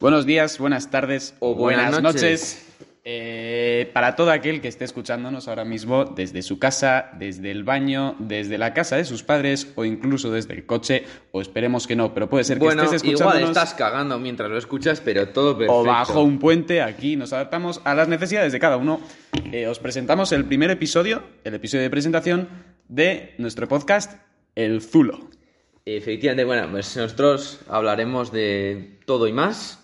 Buenos días, buenas tardes O buenas buenas noches. noches. Eh, para todo aquel que esté escuchándonos ahora mismo desde su casa, desde el baño, desde la casa de sus padres o incluso desde el coche, o esperemos que no, pero puede ser que Bueno, estés igual escuchándonos estás cagando mientras lo escuchas, pero todo perfecto. o bajo un puente, aquí nos adaptamos a las necesidades de cada uno. Eh, os presentamos el primer episodio, el episodio de presentación de nuestro podcast, El Zulo. Efectivamente, bueno, pues nosotros hablaremos de todo y más.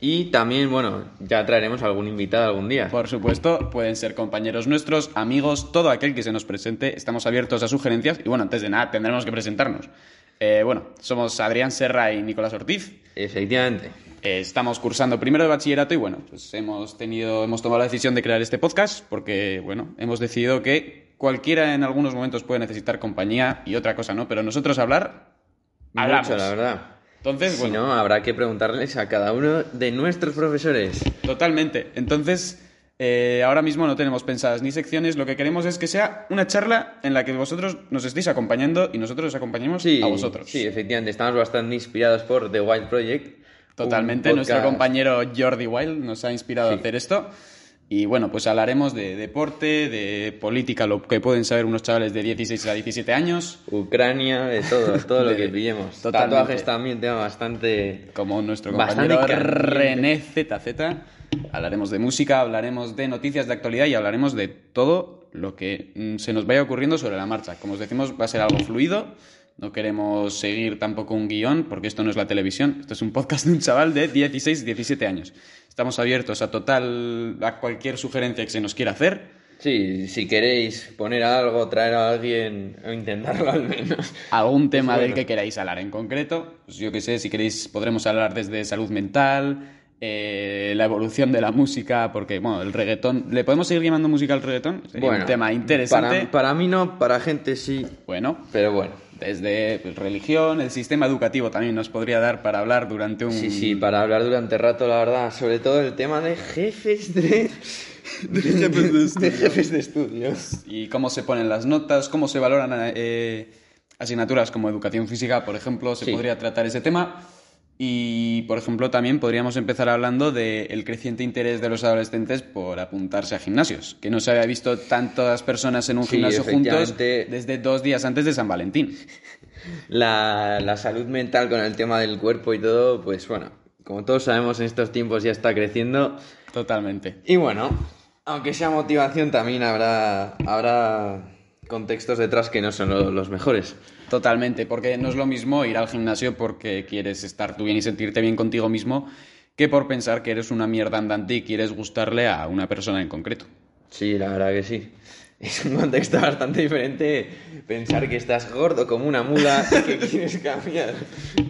Y también, bueno, ya traeremos algún invitado algún día. Por supuesto, pueden ser compañeros nuestros, amigos, todo aquel que se nos presente. Estamos abiertos a sugerencias y bueno, antes de nada tendremos que presentarnos. Eh, bueno, somos Adrián Serra y Nicolás Ortiz. Efectivamente. Eh, estamos cursando primero de bachillerato y bueno, pues hemos tenido, hemos tomado la decisión de crear este podcast porque bueno, hemos decidido que cualquiera en algunos momentos puede necesitar compañía y otra cosa no, pero nosotros hablar, hablamos. Mucho, la verdad. Entonces, Si bueno, no, habrá que preguntarles a cada uno de nuestros profesores. Totalmente. Entonces, eh, ahora mismo no tenemos pensadas ni secciones. Lo que queremos es que sea una charla en la que vosotros nos estéis acompañando y nosotros os acompañemos Sí, a vosotros. Sí, efectivamente, estamos bastante inspirados por The Wild Project. Totalmente. Nuestro compañero Jordi Wild nos ha inspirado a hacer esto. Y bueno, pues hablaremos de deporte, de política, lo que pueden saber unos chavales de 16 a 17 años, Ucrania, de todo, todo lo que pillemos. totalmente. Tatuajes también, tema bastante... como nuestro compañero. René ZZ. Hablaremos de música, hablaremos de noticias de actualidad y hablaremos de todo lo que mm, se nos vaya ocurriendo sobre la marcha. Como os decimos, va a ser algo fluido. No queremos seguir tampoco un guion, porque esto no es la televisión. Esto es un podcast de un chaval de 16, 17 años. Estamos abiertos a total, a cualquier sugerencia que se nos quiera hacer. Sí, si queréis poner algo, traer a alguien, o intentarlo al menos. algún tema Pues del bueno. que queráis hablar en concreto. Pues yo que sé, si queréis podremos hablar desde salud mental, eh, la evolución de la música, porque bueno, el reggaetón, ¿le podemos seguir llamando música al reggaetón? Sería un tema interesante. Para, para mí no, para gente sí, Bueno, pero bueno. Desde pues, religión, el sistema educativo también nos podría dar para hablar durante un... Sí, sí, para hablar durante rato, la verdad. Sobre todo el tema de jefes de... De jefes de, jefes de estudios. Y cómo se ponen las notas, cómo se valoran eh, asignaturas como educación física, por ejemplo, se Sí. podría tratar ese tema. Y, por ejemplo, también podríamos empezar hablando del creciente interés de los adolescentes por apuntarse a gimnasios, que no se había visto tantas personas en un Sí, gimnasio juntos desde dos días antes de San Valentín. La, la salud mental con el tema del cuerpo y todo, pues bueno, como todos sabemos en estos tiempos ya está creciendo. Totalmente. Y bueno, aunque sea motivación, también habrá, habrá contextos detrás que no son lo- los mejores. Totalmente, porque no es lo mismo ir al gimnasio porque quieres estar tú bien y sentirte bien contigo mismo que por pensar que eres una mierda andante y quieres gustarle a una persona en concreto. Sí, la verdad que sí. Es un contexto bastante diferente pensar que estás gordo como una mula y que quieres cambiar.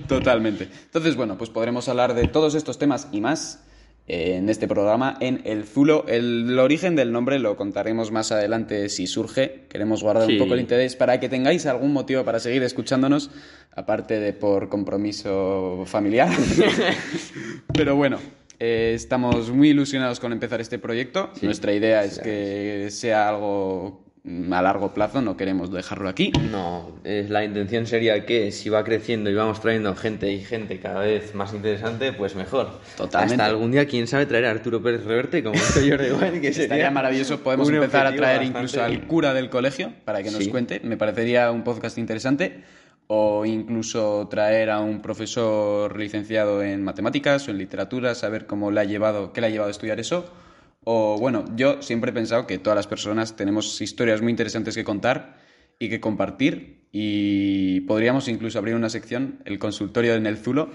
Totalmente. Entonces, bueno, pues podremos hablar de todos estos temas y más en este programa en El Zulo. El, el origen del nombre lo contaremos más adelante si surge. Queremos guardar Sí. un poco el interés para que tengáis algún motivo para seguir escuchándonos, aparte de por compromiso familiar. Pero bueno. eh, estamos muy ilusionados con empezar este proyecto. Sí, Nuestra idea es que sea algo a largo plazo, no queremos dejarlo aquí. No, es, la intención sería que si va creciendo y vamos trayendo gente y gente cada vez más interesante, pues mejor. Totalmente. Hasta algún día, quién sabe, traer a Arturo Pérez Reverte como hizo Jordi Wild, que sería Estaría maravilloso. Podemos empezar a traer bastante- incluso al cura del colegio para que nos Sí. cuente. Me parecería un podcast interesante. O incluso traer a un profesor licenciado en matemáticas o en literatura, saber cómo le ha llevado, qué le ha llevado a estudiar eso. O bueno, yo siempre he pensado que todas las personas tenemos historias muy interesantes que contar y que compartir. Y podríamos incluso abrir una sección, el consultorio en el Zulo,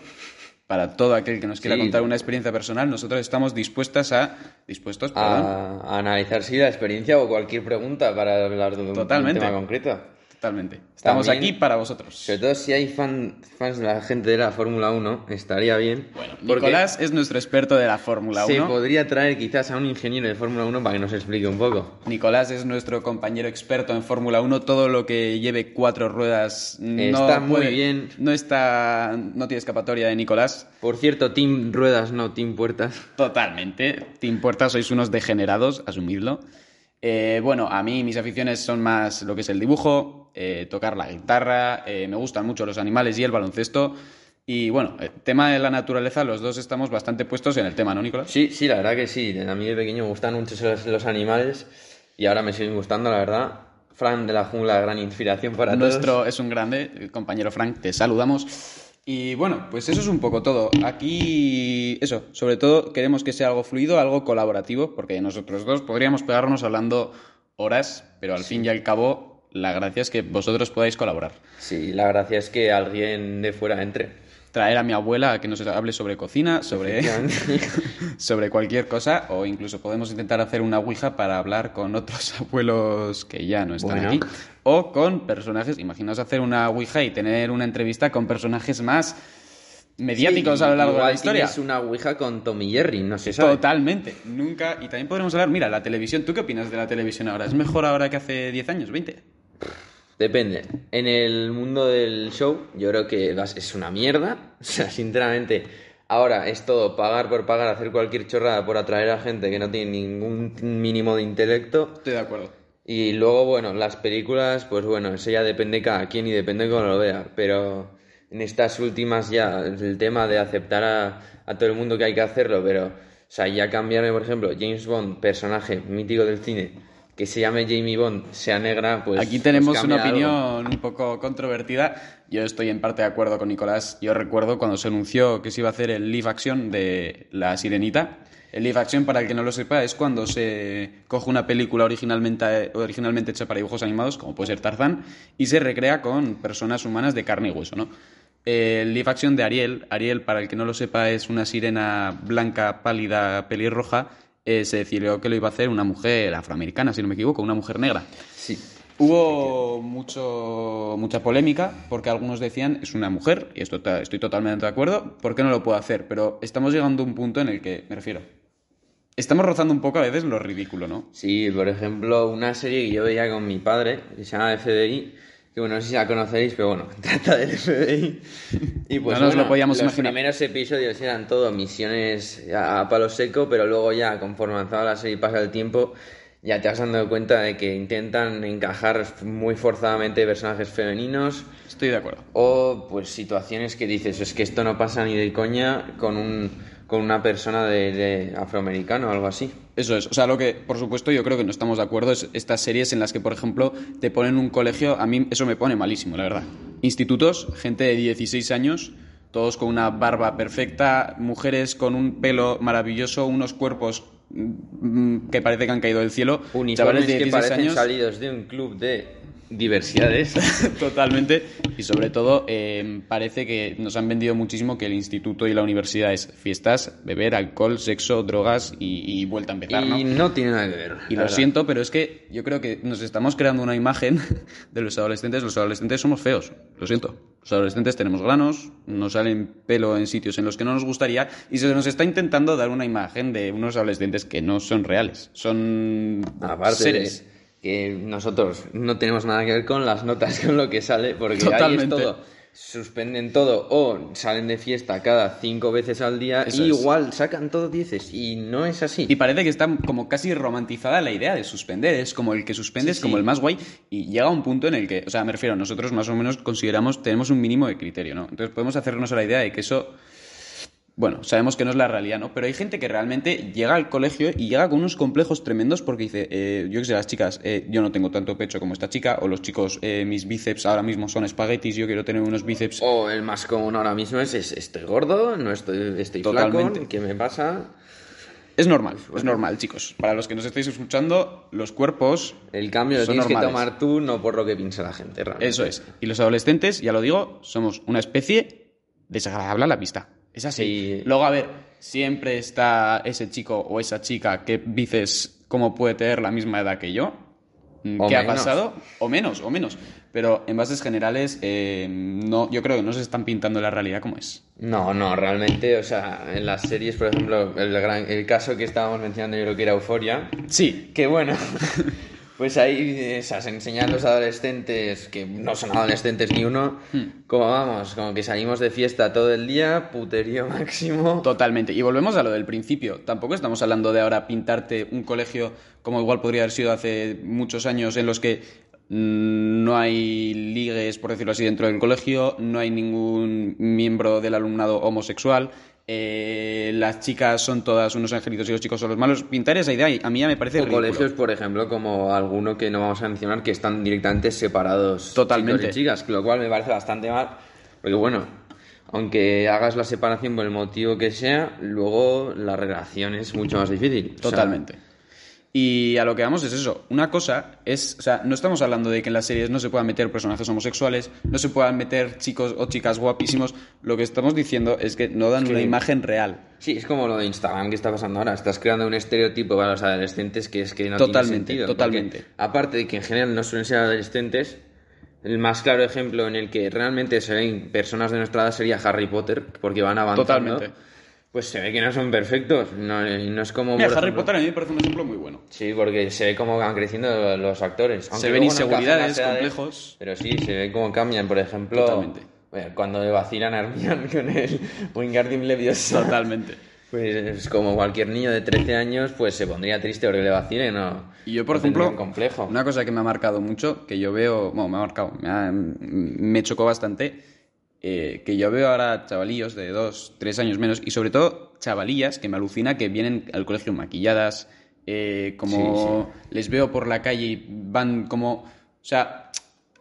para todo aquel que nos quiera Sí. contar una experiencia personal. Nosotros estamos dispuestas a. dispuestos, perdón. a, a analizar si la experiencia o cualquier pregunta para hablar de un, Totalmente. un tema concreto. Totalmente. Estamos También- aquí para vosotros. Sobre todo si hay fan- fans de la gente de la Fórmula 1, estaría bien. Bueno, Nicolás es nuestro experto de la Fórmula se 1. podría traer quizás a un ingeniero de Fórmula 1 para que nos explique un poco. Nicolás es nuestro compañero experto en Fórmula 1. Todo lo que lleve cuatro ruedas no Está muy puede- bien. No está, no tiene escapatoria de Nicolás. Por cierto, Team Ruedas, no Team Puertas. Totalmente. Te importa, sois unos degenerados, asumidlo. Eh, bueno, a mí mis aficiones son más lo que es el dibujo, eh, tocar la guitarra, eh, me gustan mucho los animales y el baloncesto. Y bueno, el tema de la naturaleza, los dos estamos bastante puestos en el tema, ¿no, Nicolás? Sí, sí, la verdad que sí. A mí de pequeño me gustan mucho los, los animales y ahora me siguen gustando, la verdad. Fran de la jungla, gran inspiración para Nuestro todos. es un grande, compañero Frank, te saludamos. Y bueno, pues eso es un poco todo. Aquí, eso, sobre todo queremos que sea algo fluido, algo colaborativo, porque nosotros dos podríamos pegarnos hablando horas, pero al fin y al cabo, la gracia es que vosotros podáis colaborar. Sí, la gracia es que alguien de fuera entre. Traer a mi abuela a que nos hable sobre cocina, sobre, sobre cualquier cosa, o incluso podemos intentar hacer una ouija para hablar con otros abuelos que ya no están Bueno. aquí, o con personajes. Imaginaos hacer una ouija y tener una entrevista con personajes más mediáticos Sí, a lo largo de la historia. tienes una ouija con Tommy Jerry, no se sabe. Totalmente, nunca. Y también podremos hablar, mira, la televisión. ¿Tú qué opinas de la televisión ahora? ¿Es mejor ahora que hace 10 años, 20? Depende. En el mundo del show, yo creo que vas- es una mierda. O sea, sinceramente, ahora es todo pagar por pagar, hacer cualquier chorrada por atraer a gente que no tiene ningún mínimo de intelecto. Estoy de acuerdo. Y luego, bueno, las películas, pues bueno, eso ya depende cada quien y depende cómo lo vea. Pero en estas últimas ya, el tema de aceptar a, a todo el mundo que hay que hacerlo, pero, o sea, ya cambiarme, por ejemplo, James Bond, personaje mítico del cine, que se llame Jamie Bond, sea negra, pues. Aquí pues tenemos cambia una algo. opinión un poco controvertida. Yo estoy en parte de acuerdo con Nicolás. Yo recuerdo cuando se anunció que se iba a hacer el live action de La Sirenita. El live action, para el que no lo sepa, es cuando se coge una película originalmente, originalmente hecha para dibujos animados, como puede ser Tarzán, y se recrea con personas humanas de carne y hueso, ¿no? El live action de Ariel, Ariel, para el que no lo sepa, es una sirena blanca, pálida, pelirroja, eh, se decidió que lo iba a hacer una mujer afroamericana, si no me equivoco, una mujer negra. Sí. Hubo mucho, mucha polémica porque algunos decían es una mujer, y esto estoy totalmente de acuerdo, ¿por qué no lo puedo hacer? Pero estamos llegando a un punto en el que, me refiero, estamos rozando un poco a veces lo ridículo, ¿no? Sí, por ejemplo, una serie que yo veía con mi padre, que se llama FBI, que bueno, no sé si la conocéis, pero bueno, trata del FBI. Y pues No nos lo podíamos los imaginar. primeros episodios eran todo misiones a, a palo seco, pero luego ya, conforme avanzaba la serie y pasa el tiempo, ya te vas dando cuenta de que intentan encajar muy forzadamente personajes femeninos Estoy de acuerdo. o pues situaciones que dices, es que esto no pasa ni de coña con un con una persona de, de afroamericano o algo así. Eso es, o sea, lo que, por supuesto, yo creo que no estamos de acuerdo es estas series en las que, por ejemplo, te ponen un colegio, a mí eso me pone malísimo, la verdad. Institutos, gente de 16 años, todos con una barba perfecta, mujeres con un pelo maravilloso, unos cuerpos mm, que parece que han caído del cielo, Uniformes chavales de que 16 parecen años, salidos de un club de diversidades. totalmente, y sobre todo eh, parece que nos han vendido muchísimo que el instituto y la universidad es fiestas, beber, alcohol, sexo, drogas y, y vuelta a empezar, ¿no? y no tiene nada que ver. Y lo verdad. siento, pero es que yo creo que nos estamos creando una imagen de los adolescentes. Los adolescentes somos feos, lo siento. Los adolescentes tenemos granos, nos salen pelo en sitios en los que no nos gustaría y se nos está intentando dar una imagen de unos adolescentes que no son reales. Son Aparte seres. de que nosotros no tenemos nada que ver con las notas, con lo que sale, porque ahí es todo. Suspenden todo o salen de fiesta cada cinco veces al día Eso y es. igual sacan todo dieces y no es así. Y parece que está como casi romantizada la idea de suspender. Es como el que suspende, Sí, es como el más guay. Y llega un punto en el que, o sea, me refiero, nosotros más o menos consideramos, tenemos un mínimo de criterio, ¿no? Entonces podemos hacernos a la idea de que eso, bueno, sabemos que no es la realidad, ¿no? Pero hay gente que realmente llega al colegio y llega con unos complejos tremendos porque dice, eh, yo qué sé, las chicas, eh, yo no tengo tanto pecho como esta chica, o los chicos, eh, mis bíceps ahora mismo son espaguetis, yo quiero tener unos bíceps O el más común ahora mismo es, es, estoy gordo, no estoy, estoy Totalmente. flaco, ¿qué me pasa? Es normal, es normal, chicos. Para los que nos estáis escuchando, los cuerpos El cambio lo tienes normales. que tomar tú, no por lo que piensa la gente. realmente. Eso es. Y los adolescentes, ya lo digo, somos una especie desagradable a la vista. Es así. Sí. Luego, a ver, siempre está ese chico o esa chica que dices cómo puede tener la misma edad que yo. Mm, O ¿Qué ha pasado? O menos, o menos. Pero en bases generales, eh, no, yo creo que no se están pintando la realidad como es. No, no, realmente, o sea, en las series, por ejemplo, el, gran- el caso que estábamos mencionando yo creo que era Euforia, Sí, que bueno, pues ahí esas enseñan los adolescentes, que no son adolescentes ni uno, Hmm. como vamos, como que salimos de fiesta todo el día, puterío máximo. Totalmente. Y volvemos a lo del principio. Tampoco estamos hablando de ahora pintarte un colegio como igual podría haber sido hace muchos años en los que mm, no hay ligues, por decirlo así, dentro del colegio, no hay ningún miembro del alumnado homosexual, eh, las chicas son todas unos angelitos y los chicos son los malos. Pintar esa idea a mí ya me parece O ridículo. colegios, por ejemplo, como alguno que no vamos a mencionar, que están directamente separados Totalmente. chicos y chicas, lo cual me parece bastante mal. Porque bueno, aunque hagas la separación por el motivo que sea, luego la relación es mucho más difícil. O sea, Totalmente. Y a lo que vamos es eso. Una cosa es, o sea, no estamos hablando de que en las series no se puedan meter personajes homosexuales, no se puedan meter chicos o chicas guapísimos. Lo que estamos diciendo es que no dan que- una imagen real. Sí, es como lo de Instagram que está pasando ahora. Estás creando un estereotipo para los adolescentes que es que no Totalmente, tiene sentido. totalmente. porque, aparte de que en general no suelen ser adolescentes, el más claro ejemplo en el que realmente se ven personas de nuestra edad sería Harry Potter, porque van avanzando. Totalmente. Pues se ve que no son perfectos. No, no es como. Mira, Harry ejemplo- Potter a mí me parece un ejemplo muy bueno. Sí, porque se ve cómo van creciendo los actores. Aunque ven no encajan inseguridades, edades, complejos. Pero sí, se ve cómo cambian. Por ejemplo, Totalmente. bueno, cuando le vacilan a Hermione con el Wingardium Leviosa. Totalmente. Pues es como cualquier niño de 13 años, pues se pondría triste porque le vacilen o Y yo, por ejemplo, un complejo. una cosa que me ha marcado mucho, que yo veo, bueno, me ha marcado, me, ha- me chocó bastante, eh, que yo veo ahora chavalillos de dos, tres años menos, y sobre todo chavalillas que me alucina que vienen al colegio maquilladas, eh, como les veo por la calle y van como, o sea,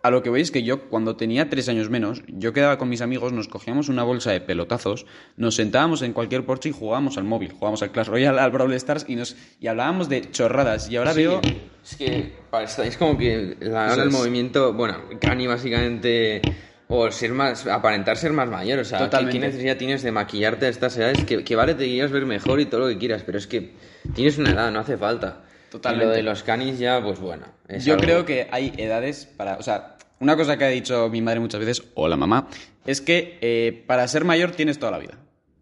a lo que voy es que yo cuando tenía tres años menos, yo quedaba con mis amigos, nos cogíamos una bolsa de pelotazos, nos sentábamos en cualquier porche y jugábamos al móvil, jugábamos al Clash Royale, al Brawl Stars y, nos, y hablábamos de chorradas. Y ahora Sí, veo... Es que parece- es como que la- ahora Eso el es. movimiento, bueno, Cani básicamente, o ser más, aparentar ser más mayor, o sea, ¿qué, Totalmente. qué necesidad tienes de maquillarte a estas edades? Que, que vale, te quieras ver mejor y todo lo que quieras, pero es que tienes una edad, no hace falta. Totalmente. Y lo de los canis ya, pues bueno. Yo algo- creo que hay edades para... O sea, una cosa que ha dicho mi madre muchas veces, o la mamá, es que eh, para ser mayor tienes toda la vida.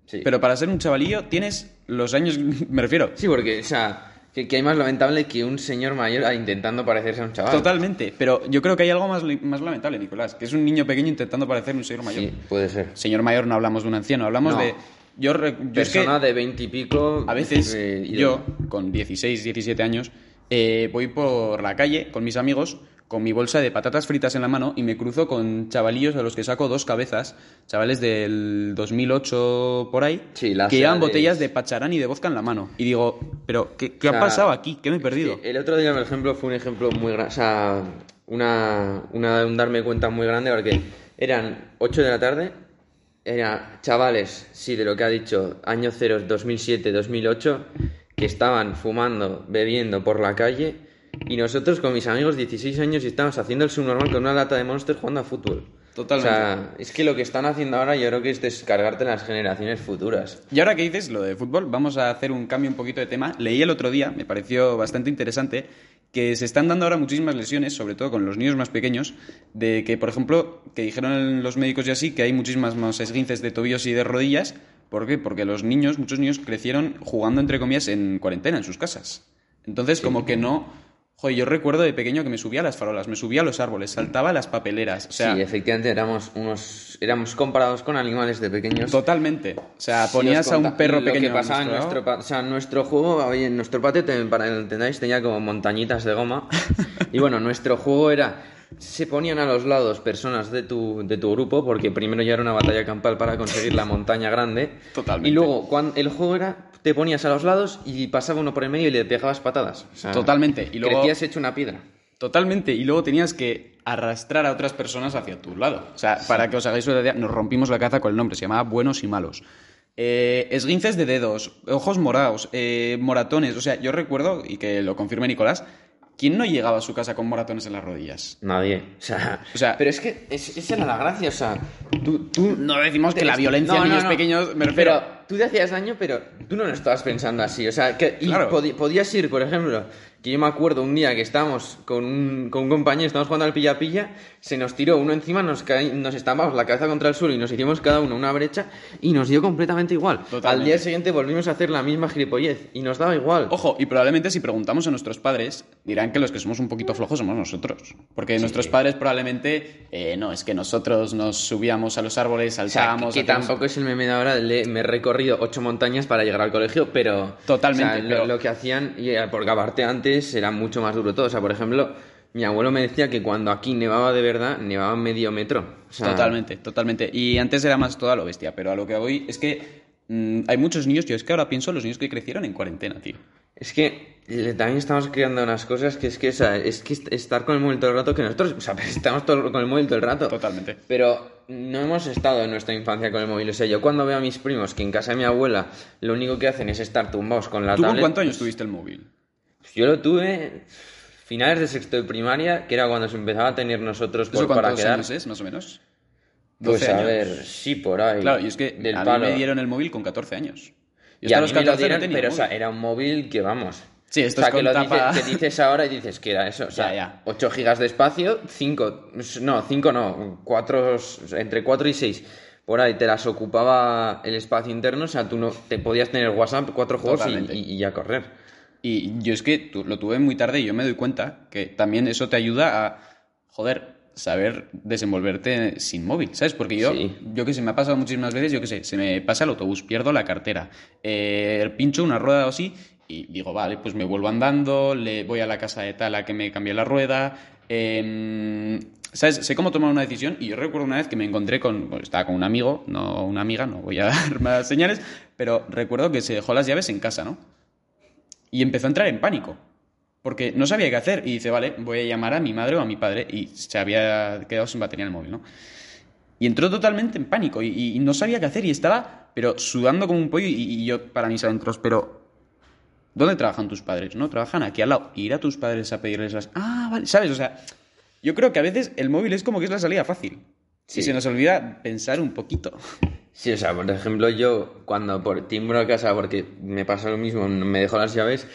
Sí. Pero para ser un chavalillo tienes los años, me refiero. Sí, porque, o sea, que, que hay más lamentable que un señor mayor intentando parecerse a un chaval. Totalmente. Pero yo creo que hay algo más, más lamentable, Nicolás, que es un niño pequeño intentando parecer un señor mayor. Sí, puede ser. Señor mayor no hablamos de un anciano, hablamos No. de... Yo, es que Persona de veinte y pico. a veces eh, yo, con 16, 17 años, eh, voy por la calle con mis amigos con mi bolsa de patatas fritas en la mano y me cruzo con chavalillos a los que saco dos cabezas, chavales del 2008 por ahí, Sí, que llevan edades. botellas de pacharán y de vodka en la mano. Y digo, pero ¿qué, qué O ha pasado aquí? ¿Qué me he perdido? Sí, el otro día, por ejemplo, fue un ejemplo muy grande. O sea, una, una- un darme cuenta muy grande porque eran 8 de la tarde. Eran chavales, sí, de lo que ha dicho, año 0, 2007, 2008, que estaban fumando, bebiendo por la calle. Y nosotros con mis amigos, 16 años, y estábamos haciendo el subnormal con una lata de Monster jugando a fútbol. Totalmente. O sea, es que lo que están haciendo ahora yo creo que es descargarte las generaciones futuras. Y ahora que dices lo de fútbol, vamos a hacer un cambio un poquito de tema. Leí el otro día, me pareció bastante interesante, que se están dando ahora muchísimas lesiones, sobre todo con los niños más pequeños, de que, por ejemplo, que dijeron los médicos y así, que hay muchísimas más esguinces de tobillos y de rodillas. ¿Por qué? Porque los niños, muchos niños crecieron jugando, entre comillas, en cuarentena, en sus casas. Entonces, como que no... Joder, yo recuerdo de pequeño que me subía a las farolas, me subía a los árboles, saltaba a las papeleras. O sea, sí, efectivamente éramos unos éramos comparados con animales de pequeños. totalmente. O sea, ponías a un perro lo pequeño. que pasaba en nuestro o sea, nuestro juego, oye, en nuestro patio, para que lo entendáis, tenía como montañitas de goma. y bueno, nuestro juego era se ponían a los lados personas de tu, de tu grupo, porque primero ya era una batalla campal para conseguir la montaña grande. Totalmente. Y luego, cuando el juego era, te ponías a los lados y pasaba uno por el medio y le pegabas patadas. O sea, Totalmente. Y luego- Crecías hecho una piedra. Totalmente. Y luego tenías que arrastrar a otras personas hacia tu lado. O sea, para que os hagáis una idea, nos rompimos la caza con el nombre. Se llamaba Buenos y Malos. Eh, esguinces de dedos, ojos morados, eh, moratones. O sea, yo recuerdo, y que lo confirme Nicolás, ¿quién no llegaba a su casa con moratones en las rodillas? Nadie. O sea, O sea- pero es que es- esa era la gracia. O sea, tú, tú No decimos que la violencia no, en no, niños no. pequeños, me refiero... Pero tú te hacías daño, pero tú no lo estabas pensando así. O sea, que y Claro. podi- podías ir, por ejemplo, que yo me acuerdo un día que estábamos con un, con un compañero, estábamos jugando al pilla-pilla, se nos tiró uno encima, nos, caí- nos estampamos la cabeza contra el suelo y nos hicimos cada uno una brecha y nos dio completamente igual. Totalmente. Al día siguiente volvimos a hacer la misma gilipollez y nos daba igual. Ojo, y probablemente si preguntamos a nuestros padres, dirán que los que somos un poquito flojos somos nosotros. Porque nuestros padres probablemente, eh, no, es que nosotros nos subíamos a los árboles, O sea, saltábamos... que, que hacíamos- tampoco es el meme de ahora, le- me he recorrido ocho montañas para llegar al colegio, pero... Totalmente, o sea, lo, pero- lo que hacían, eh, porque aparte antes era mucho más duro todo. O sea, por ejemplo, Mi abuelo me decía que cuando aquí nevaba de verdad, nevaba medio metro. O sea, Totalmente, totalmente. Y antes era más todo a lo bestia, pero a lo que voy es que mm, hay muchos niños, yo es que ahora pienso en los niños que crecieron en cuarentena, tío. Es que también estamos creando unas cosas que es que, o sea, es que est- estar con el móvil todo el rato, que nosotros, o sea, estamos todo, con el móvil todo el rato. Totalmente. Pero no hemos estado en nuestra infancia con el móvil. O sea, yo cuando veo a mis primos que en casa de mi abuela lo único que hacen es estar tumbados con la ¿Tú con tablet. cuántos años tuviste el móvil? Yo lo tuve finales de sexto de primaria, que era cuando se empezaba a tener nosotros ¿Eso por para cuántos quedar. años es, más o menos? Pues 12 a años. ver, sí, por ahí. Claro, y es que del a palo. mí me dieron el móvil con 14 años. Yo Y a los mí me lo 14 no dieron, tenía pero o sea, era un móvil que vamos. Sí, esto o sea, es que con lo tapa- dices, que dices ahora y dices que era eso. O sea, Ya, ya. 8 gigas de espacio, 5. No, 5 no. 4, entre 4 y 6. Por ahí te las ocupaba el espacio interno. O sea, tú no te podías tener WhatsApp, 4 juegos y, y- y ya correr. Y yo es que lo tuve muy tarde y yo me doy cuenta que también eso te ayuda a, joder, saber desenvolverte sin móvil, ¿sabes? Porque yo, Sí. yo que sé, me ha pasado muchísimas veces, yo que sé, se me pasa el autobús, pierdo la cartera, eh, pincho una rueda o así y digo, vale, pues me vuelvo andando, le voy a la casa de tal a que me cambie la rueda, em, ¿sabes? Sé cómo tomar una decisión y yo recuerdo una vez que me encontré con, bueno, estaba con un amigo, no una amiga, no voy a dar más señales, pero recuerdo que se dejó las llaves en casa, ¿no? Y empezó a entrar en pánico. Porque no sabía qué hacer. Y dice, vale, voy a llamar a mi madre o a mi padre. Y se había quedado sin batería en el móvil, ¿no? Y entró totalmente en pánico. Y, y no sabía qué hacer. Y estaba, pero sudando como un pollo. Y, y yo para mis adentros, pero. ¿Dónde trabajan tus padres? No, trabajan aquí al lado. Ir a tus padres a pedirles las. Ah, vale. ¿Sabes? O sea, yo creo que a veces el móvil es como que es la salida fácil. Sí. Y se nos olvida pensar un poquito. Sí, o sea, por ejemplo, yo cuando por timbro a casa porque me pasa lo mismo, me dejo las llaves,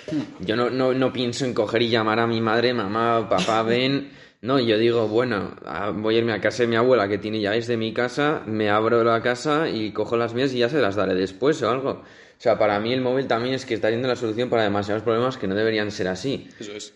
yo no, no, no pienso en coger y llamar a mi madre, mamá, papá, ven. No, yo digo, bueno, a- voy a irme a casa de mi abuela que tiene llaves de mi casa, me abro la casa y cojo las mías y ya se las daré después o algo. O sea, para mí el móvil también es que está yendo la solución para demasiados problemas que no deberían ser así. Eso es.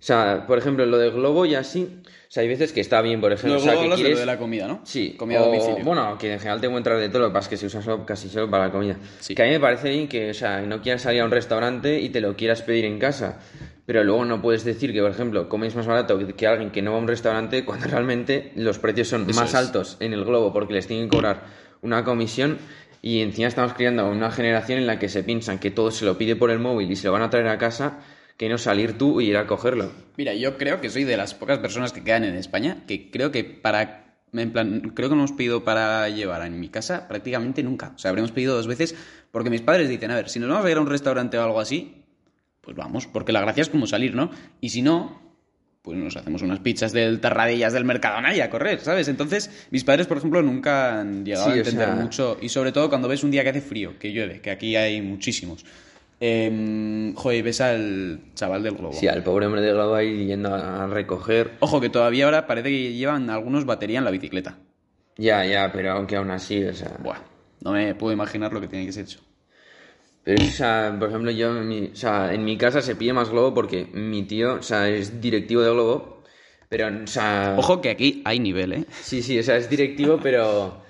O sea, por ejemplo, lo de Globo y así, o sea, hay veces que está bien, por ejemplo, Luego o sea, que hablas de lo quieres... de la comida, ¿no? Sí, Comida a o- domicilio. Bueno, que en general te encuentras de todo, lo que pasa es que se usa solo- casi solo para la comida. Sí. Que a mí me parece bien que, o sea, no quieras salir a un restaurante y te lo quieras pedir en casa. Pero luego no puedes decir que, por ejemplo, comes más barato que- que alguien que no va a un restaurante cuando realmente los precios son Eso más es. altos en el globo porque les tienen que cobrar una comisión. Y encima estamos creando una generación en la que se piensan que todo se lo pide por el móvil y se lo van a traer a casa, que no salir tú y ir a cogerlo. Mira, yo creo que soy de las pocas personas que quedan en España que creo que para. En plan, creo que no hemos pedido para llevar en mi casa prácticamente nunca. O sea, habremos pedido dos veces porque mis padres dicen, a ver, si nos vamos a ir a un restaurante o algo así, pues vamos, porque la gracia es como salir, ¿no? Y si no, pues nos hacemos unas pizzas del Tarradillas del Mercadona y a correr, ¿sabes? Entonces, mis padres, por ejemplo, nunca han llegado Sí, a o entender sea- mucho. Y sobre todo cuando ves un día que hace frío, que llueve, que aquí hay muchísimos. Eh, joder, ves al chaval del globo. Sí, al pobre hombre de globo ahí yendo a recoger. Ojo, que todavía ahora parece que llevan algunos batería en la bicicleta. Ya, ya, pero aunque aún así, o sea... Buah, no me puedo imaginar lo que tiene que ser eso. Pero, o sea, por ejemplo, yo, en mi, o sea, en mi casa se pide más globo porque mi tío, o sea, es directivo de globo, pero, o sea... Ojo que aquí hay nivel, ¿eh? Sí, sí, o sea, es directivo, pero...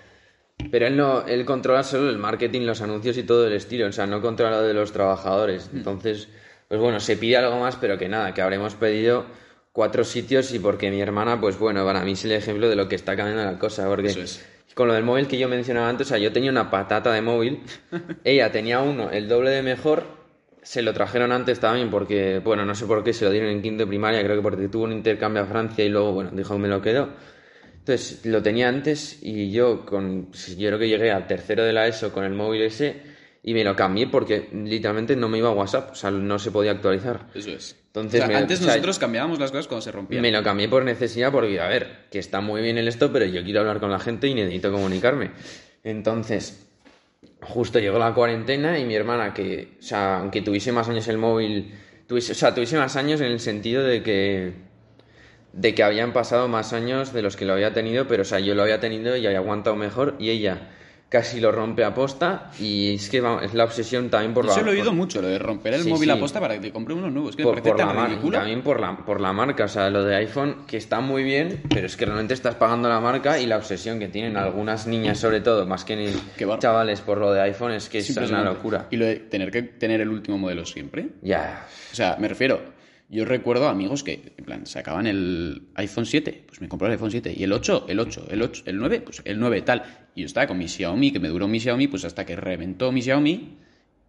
Pero él no, él controla solo el marketing, los anuncios y todo el estilo, o sea, no controla lo de los trabajadores. Entonces, pues bueno, se pide algo más, pero que nada, que habremos pedido cuatro sitios y porque mi hermana, pues bueno, para mí es el ejemplo de lo que está cambiando la cosa, porque Eso es. con lo del móvil que yo mencionaba antes, o sea, yo tenía una patata de móvil, ella tenía uno, el doble de mejor, se lo trajeron antes también porque, bueno, no sé por qué, se lo dieron en quinto de primaria, creo que porque tuvo un intercambio a Francia y luego, bueno, dijo me lo quedo. Entonces lo tenía antes y yo con yo creo que llegué al tercero de la ESO con el móvil ese y me lo cambié porque literalmente no me iba a WhatsApp, o sea, no se podía actualizar. Eso es. Entonces, O sea, me- antes o sea, nosotros cambiábamos las cosas cuando se rompían. Me lo cambié por necesidad porque, a ver, que está muy bien el esto, pero yo quiero hablar con la gente y necesito comunicarme. Entonces, justo llegó la cuarentena y mi hermana, que, o sea, aunque tuviese más años el móvil, tuviese, o sea, tuviese más años en el sentido de que, de que habían pasado más años de los que lo había tenido, pero, o sea, yo lo había tenido y había aguantado mejor y ella casi lo rompe a posta y es que vamos, es la obsesión también por Eso la... lo he oído por- mucho, lo de romper el Sí, móvil a sí. posta para que te compre uno nuevo. Es que por, me parece por la tan marca, ridículo. también por la, por la marca, o sea, lo de iPhone, que está muy bien, pero es que realmente estás pagando la marca y la obsesión que tienen algunas niñas, sobre todo, más que ni chavales, por lo de iPhone, es que es una locura. Y lo de tener que tener el último modelo siempre. Ya, O sea, me refiero, Yo recuerdo amigos que, en plan, sacaban el iPhone 7, pues me compró el iPhone 7, y el 8, el 8, el 8, el 9, pues el 9 tal. Y yo estaba con mi Xiaomi, que me duró mi Xiaomi, pues hasta que reventó mi Xiaomi,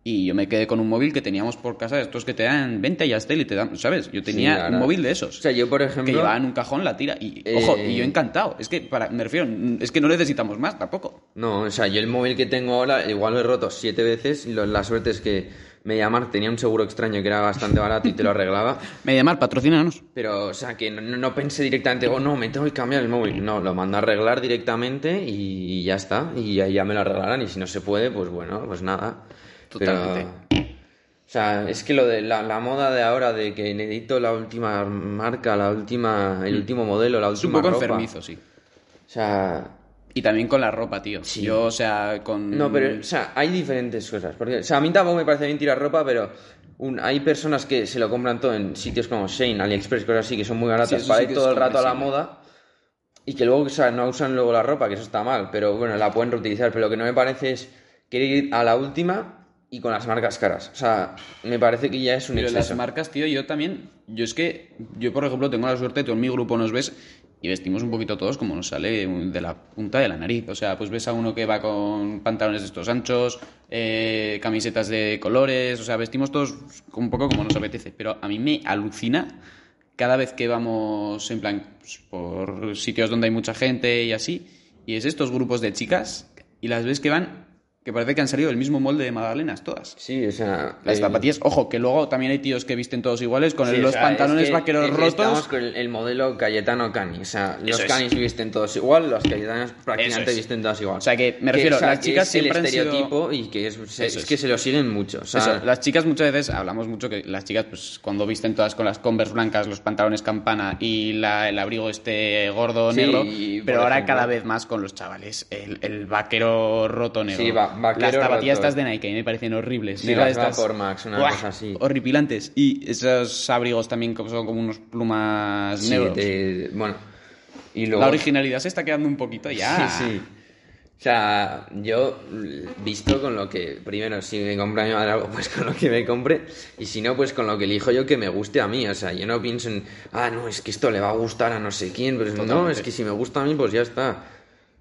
y yo me quedé con un móvil que teníamos por casa, estos que te dan venta y hasta y te dan, ¿sabes? Yo tenía un móvil de esos. O sea, yo, por ejemplo... que llevaba en un cajón la tira. Y, ojo, Eh, y yo encantado. Es que, para, me refiero, es que no necesitamos más tampoco. No, o sea, yo el móvil que tengo ahora igual lo he roto siete veces lo- la suerte es que MediaMarkt tenía un seguro extraño que era bastante barato y te lo arreglaba. Mediamar, patrocínanos. Pero, o sea, que no, no pensé directamente, oh no, me tengo que cambiar el móvil. No, lo mando a arreglar directamente y, ya está. Y ahí ya me lo arreglarán. Y si no se puede, pues bueno, pues nada. Totalmente. Pero, o sea, es que lo de la, la moda de ahora de que necesito la última marca, la última, el último modelo, la Mm. Es un última poco ropa. enfermizo, sí. O sea, Y también con la ropa, tío. Sí. Yo, o sea, con... No, pero, o sea, hay diferentes cosas. Porque, o sea, a mí tampoco me parece bien tirar ropa, pero un- hay personas que se lo compran todo en sitios como Shane, AliExpress, cosas así, que son muy baratas para sí ir todo el rato a la moda y que luego, o sea, no usan luego la ropa, que eso está mal, pero bueno, la pueden reutilizar. Pero lo que no me parece es querer ir a la última y con las marcas caras. O sea, me parece que ya es un Pero exceso. las marcas, tío, yo también... Yo es que, yo por ejemplo, tengo la suerte, tú en mi grupo nos ves y vestimos un poquito todos como nos sale de la punta de la nariz. O sea, pues ves a uno que va con pantalones de estos anchos, eh, camisetas de colores, o sea, vestimos todos un poco como nos apetece. Pero a mí me alucina cada vez que vamos, en plan, pues, por sitios donde hay mucha gente y así, y es estos grupos de chicas y las ves que van, que parece que han salido del mismo molde de magdalenas todas. Sí, o sea... Las zapatillas, ojo, que luego también hay tíos que visten todos iguales con Sí, el- o los sea, pantalones es que vaqueros es rotos. Estamos con el, el modelo Cayetano Cani. O sea, los Eso es. Canis visten todos igual, los Cayetanos prácticamente visten todos igual. O sea, que me refiero, o sea, las chicas siempre el han sido- estereotipo y que es, es es. que se lo siguen mucho. O sea, Eso, las chicas muchas veces hablamos mucho que las chicas, pues cuando visten todas con las Converse blancas, los pantalones campana y la- el abrigo este gordo Sí, negro, pero ahora ejemplo- cada vez más con los chavales, el, el vaquero roto negro. Sí, va- vaquero las zapatillas estas de Nike me parecen horribles. Sí, las estas- Max, una cosa así. Horripilantes. Y esos abrigos también son como unos plumas sí, negros. bueno. Y luego... La originalidad se está quedando un poquito ya. Sí, sí. O sea, yo visto con lo que, primero, si me compra mi madre algo, pues con lo que me compre, y si no, pues con lo que elijo yo que me guste a mí. O sea, yo no pienso en, ah, no, es que esto le va a gustar a no sé quién, pero no, es que si me gusta a mí, pues ya está.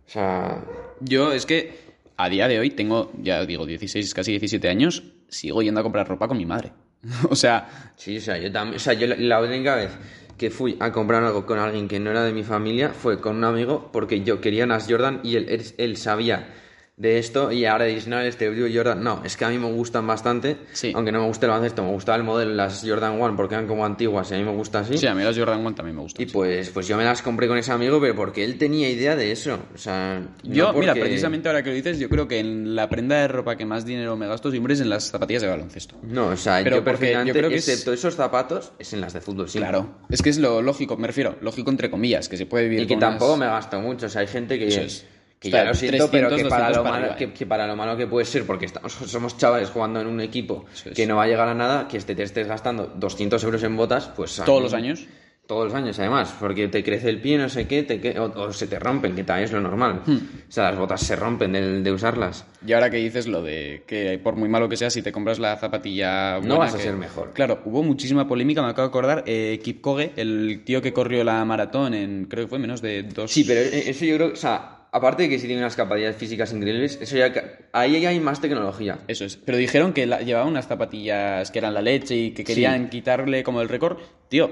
O sea, Yo es que a día de hoy tengo, ya digo, 16, casi 17 años, sigo yendo a comprar ropa con mi madre. o sea, sí, o sea, yo también, o sea, yo la, única vez que fui a comprar algo con alguien que no era de mi familia fue con un amigo porque yo quería unas Jordan y él, él sabía de esto y ahora dices, no, este digo Jordan, no, es que a mí me gustan bastante, Sí. aunque no me guste el baloncesto, me gustaba el modelo, las Jordan One porque eran como antiguas y a mí me gusta así. sí, a mí las Jordan 1 también me gustan. Y pues, pues yo me las compré con ese amigo, pero porque él tenía idea de eso. O sea, no Yo, mira, porque- precisamente ahora que lo dices, yo creo que en la prenda de ropa que más dinero me gasto siempre es en las zapatillas de baloncesto. No, o sea, Pero yo porque yo creo que es- excepto esos zapatos, es en las de fútbol, sí. Claro, es que es lo lógico, me refiero, lógico entre comillas, que se puede vivir Y que con tampoco unas- me gasto mucho. O sea, hay gente que, Eso es. Que ya lo siento, pero 300, que para, 200 lo malo, que, ¿eh? que para lo malo que puede ser, porque estamos, somos chavales jugando en un equipo es. que no va a llegar a nada, que este te estés gastando 200 euros en botas, pues... todos mí- los años. Todos los años, además, porque te crece el pie, no sé qué, te o, o se te rompen, que también es lo normal. Hmm. O sea, las botas se rompen de, de usarlas. Y ahora que dices lo de que por muy malo que sea, si te compras la zapatilla No buena vas a que- ser mejor. Claro, hubo muchísima polémica, me acabo de acordar, eh, Kipchoge, el tío que corrió la maratón en, creo que fue menos de dos... Sí, pero eso yo creo, o sea, aparte de que sí tiene unas capacidades físicas increíbles, eso ya, ahí ya hay más tecnología. Eso es. Pero dijeron que la- llevaba unas zapatillas que eran la leche y que querían quitarle como el récord. Tío,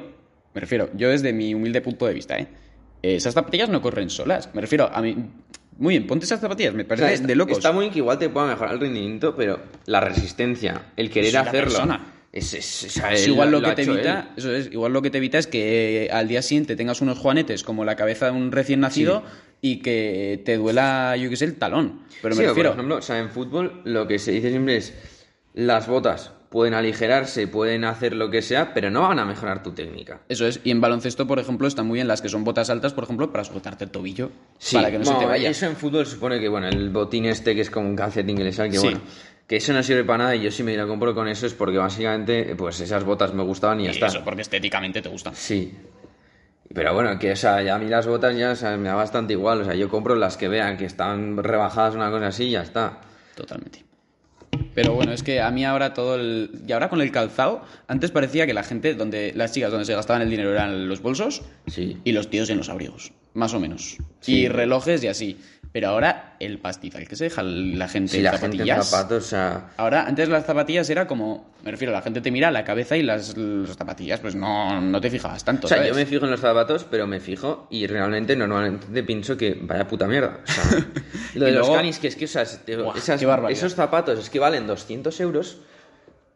me refiero, yo desde mi humilde punto de vista, ¿eh? Esas zapatillas no corren solas. Me refiero a mí... Muy bien, ponte esas zapatillas, me O parece sea, está- de locos. Está muy bien que igual te pueda mejorar el rendimiento, pero la resistencia, el querer Sí, hacerlo, es, es- o Es él igual lo, que te evita, eso es, igual lo que te evita es que eh, al día siguiente tengas unos juanetes como la cabeza de un recién nacido y que te duela, yo qué sé, el talón. Pero Sí, me o refiero, por ejemplo, o sea, en fútbol lo que se dice siempre es las botas pueden aligerarse, pueden hacer lo que sea, pero no van a mejorar tu técnica. eso es. Y en baloncesto, por ejemplo, están muy bien las que son botas altas, por ejemplo, para sujetarte el tobillo, Sí, para que no se te bueno, vaya. Eso en fútbol supone que, bueno, el botín este que es como un calcetín que le sale, que Sí. bueno, que eso no sirve para nada y yo si me lo compro con eso es porque básicamente, pues esas botas me gustaban y ya Y está. eso, porque estéticamente te gustan. Sí. Pero bueno, que o sea, ya a mí las botas ya o sea, me da bastante igual. O sea, yo compro las que vean que están rebajadas, una cosa así y ya está. Totalmente. Pero bueno, es que a mí ahora todo el... Y ahora con el calzado, antes parecía que la gente, donde las chicas donde se gastaban el dinero eran los bolsos Sí. y los tíos en los abrigos, más o menos. Sí. Y relojes y así. Pero ahora el pastizal que se deja la gente Sí, en la gente en zapatillas. zapatos, o sea... Ahora, antes las zapatillas era como, me refiero, la gente te mira la cabeza y las, las zapatillas, pues no, no te fijabas tanto. O sea, ¿sabes? yo me fijo en los zapatos, pero me fijo y realmente normalmente pienso que vaya puta mierda. O sea, lo de Y los luego- canis, que es que, o sea, Buah, esas- esos zapatos es que valen 200 euros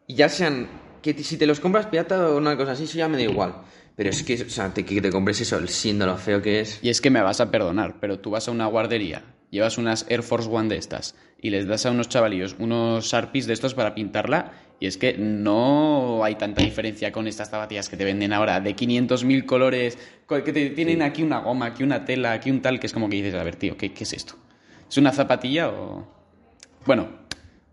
y ya sean... Que si te los compras pirata o una cosa así, eso ya me da igual. Pero es que, o sea, te- que te compres eso, siendo lo feo que es. Y es que me vas a perdonar, pero tú vas a una guardería, llevas unas Air Force One de estas y les das a unos chavalillos unos Sharpies de estos para pintarla y es que no hay tanta diferencia con estas zapatillas que te venden ahora de 500.000 colores, co- que te tienen aquí una goma, aquí una tela, aquí un tal, que es como que dices, a ver, tío, ¿qué, qué es esto? ¿Es una zapatilla o...? Bueno,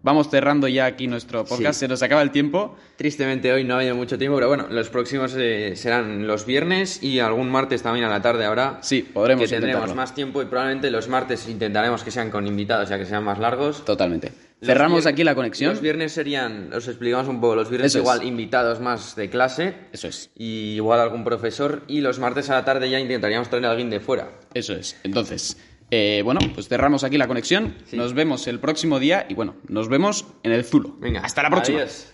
vamos cerrando ya aquí nuestro podcast, Sí. se nos acaba el tiempo. Tristemente hoy no ha habido mucho tiempo, pero bueno, los próximos eh, serán los viernes y algún martes también a la tarde ahora. Sí, podremos Que tendremos intentarlo. más tiempo y probablemente los martes intentaremos que sean con invitados, ya que sean más largos. Totalmente. Los Cerramos aquí la conexión. Los viernes serían, os explicamos un poco, los viernes Eso es. igual invitados más de clase Eso es. y igual algún profesor y los martes a la tarde ya intentaríamos traer a alguien de fuera. Eso es. Entonces, eh, bueno, pues cerramos aquí la conexión. Sí. Nos vemos el próximo día y bueno, nos vemos en el Zulo. Venga, Hasta la próxima. adiós.